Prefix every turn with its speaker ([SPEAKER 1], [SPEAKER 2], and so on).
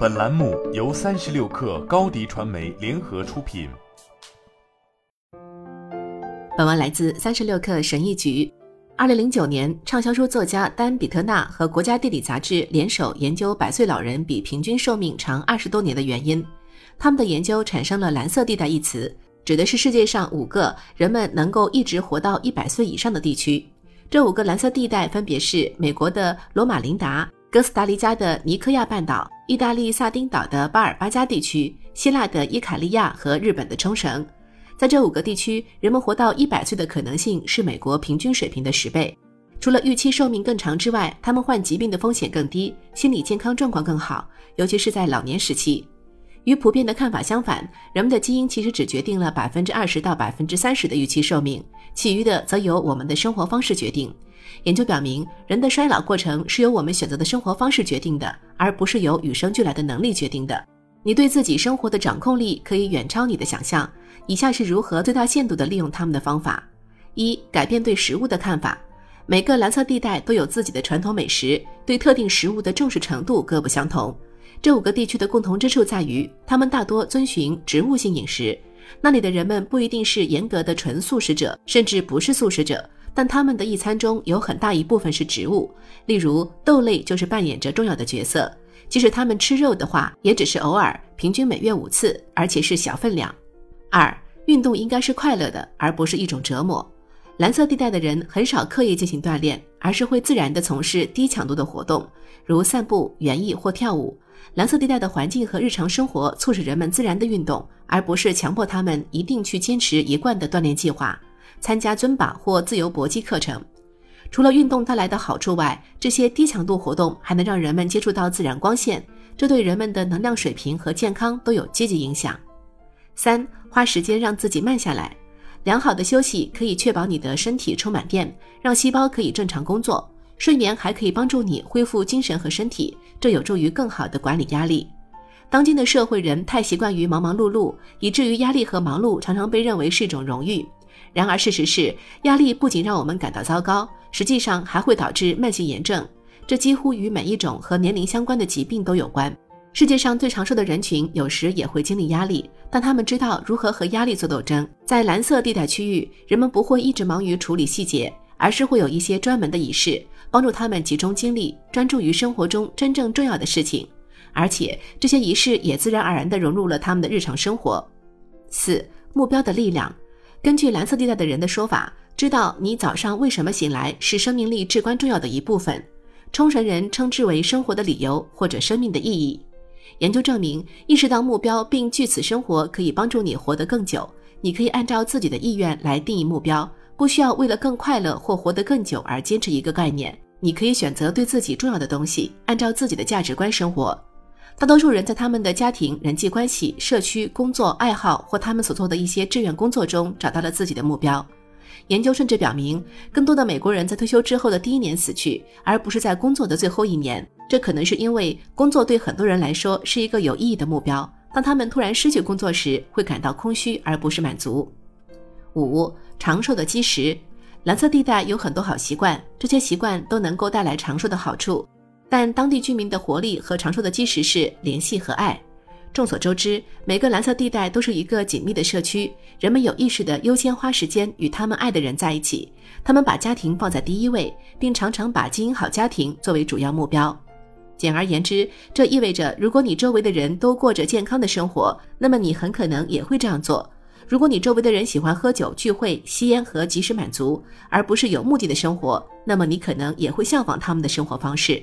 [SPEAKER 1] 本栏目由三十六氪高低传媒联合出品。
[SPEAKER 2] 本文来自三十六氪神译局。二零零九年，畅销书作家丹·比特纳和国家地理杂志联手研究百岁老人比平均寿命长二十多年的原因。他们的研究产生了“蓝色地带”一词，指的是世界上五个人们能够一直活到一百岁以上的地区。这五个蓝色地带分别是美国的罗马琳达、哥斯达黎加的尼科亚半岛、意大利萨丁岛的巴尔巴加地区、希腊的伊卡利亚和日本的冲绳。在这五个地区，人们活到一百岁的可能性是美国平均水平的十倍。除了预期寿命更长之外，他们患疾病的风险更低，心理健康状况更好，尤其是在老年时期。与普遍的看法相反，人们的基因其实只决定了百分之二十到百分之三十的预期寿命，其余的则由我们的生活方式决定。研究表明，人的衰老过程是由我们选择的生活方式决定的，而不是由与生俱来的能力决定的。你对自己生活的掌控力可以远超你的想象。以下是如何最大限度地利用它们的方法：一、改变对食物的看法。每个蓝色地带都有自己的传统美食，对特定食物的重视程度各不相同。这五个地区的共同之处在于，他们大多遵循植物性饮食。那里的人们不一定是严格的纯素食者，甚至不是素食者，但他们的一餐中有很大一部分是植物。例如，豆类就是扮演着重要的角色。即使他们吃肉的话，也只是偶尔，平均每月五次，而且是小分量。二、运动应该是快乐的，而不是一种折磨。蓝色地带的人很少刻意进行锻炼，而是会自然地从事低强度的活动，如散步、园艺或跳舞。蓝色地带的环境和日常生活促使人们自然的运动，而不是强迫他们一定去坚持一贯的锻炼计划，参加尊巴或自由搏击课程。除了运动带来的好处外，这些低强度活动还能让人们接触到自然光线，这对人们的能量水平和健康都有积极影响。三、花时间让自己慢下来。良好的休息可以确保你的身体充满电，让细胞可以正常工作。睡眠还可以帮助你恢复精神和身体，这有助于更好的管理压力。当今的社会人太习惯于忙忙碌碌，以至于压力和忙碌常常被认为是一种荣誉。然而事实是，压力不仅让我们感到糟糕，实际上还会导致慢性炎症，这几乎与每一种和年龄相关的疾病都有关。世界上最长寿的人群有时也会经历压力，但他们知道如何和压力做斗争。在蓝色地带区域，人们不会一直忙于处理细节，而是会有一些专门的仪式，帮助他们集中精力，专注于生活中真正重要的事情。而且这些仪式也自然而然地融入了他们的日常生活。四、目标的力量。根据蓝色地带的人的说法，知道你早上为什么醒来是生命力至关重要的一部分。冲绳人称之为生活的理由或者生命的意义。研究证明，意识到目标并据此生活，可以帮助你活得更久。你可以按照自己的意愿来定义目标，不需要为了更快乐或活得更久而坚持一个概念。你可以选择对自己重要的东西，按照自己的价值观生活。大多数人在他们的家庭、人际关系、社区、工作、爱好或他们所做的一些志愿工作中找到了自己的目标。研究甚至表明，更多的美国人在退休之后的第一年死去，而不是在工作的最后一年。这可能是因为工作对很多人来说是一个有意义的目标。当他们突然失去工作时，会感到空虚而不是满足。五、长寿的基石，蓝色地带有很多好习惯，这些习惯都能够带来长寿的好处。但当地居民的活力和长寿的基石是联系和爱。众所周知，每个蓝色地带都是一个紧密的社区，人们有意识地优先花时间与他们爱的人在一起。他们把家庭放在第一位，并常常把经营好家庭作为主要目标。简而言之，这意味着，如果你周围的人都过着健康的生活，那么你很可能也会这样做。如果你周围的人喜欢喝酒、聚会、吸烟和及时满足，而不是有目的的生活，那么你可能也会效仿他们的生活方式。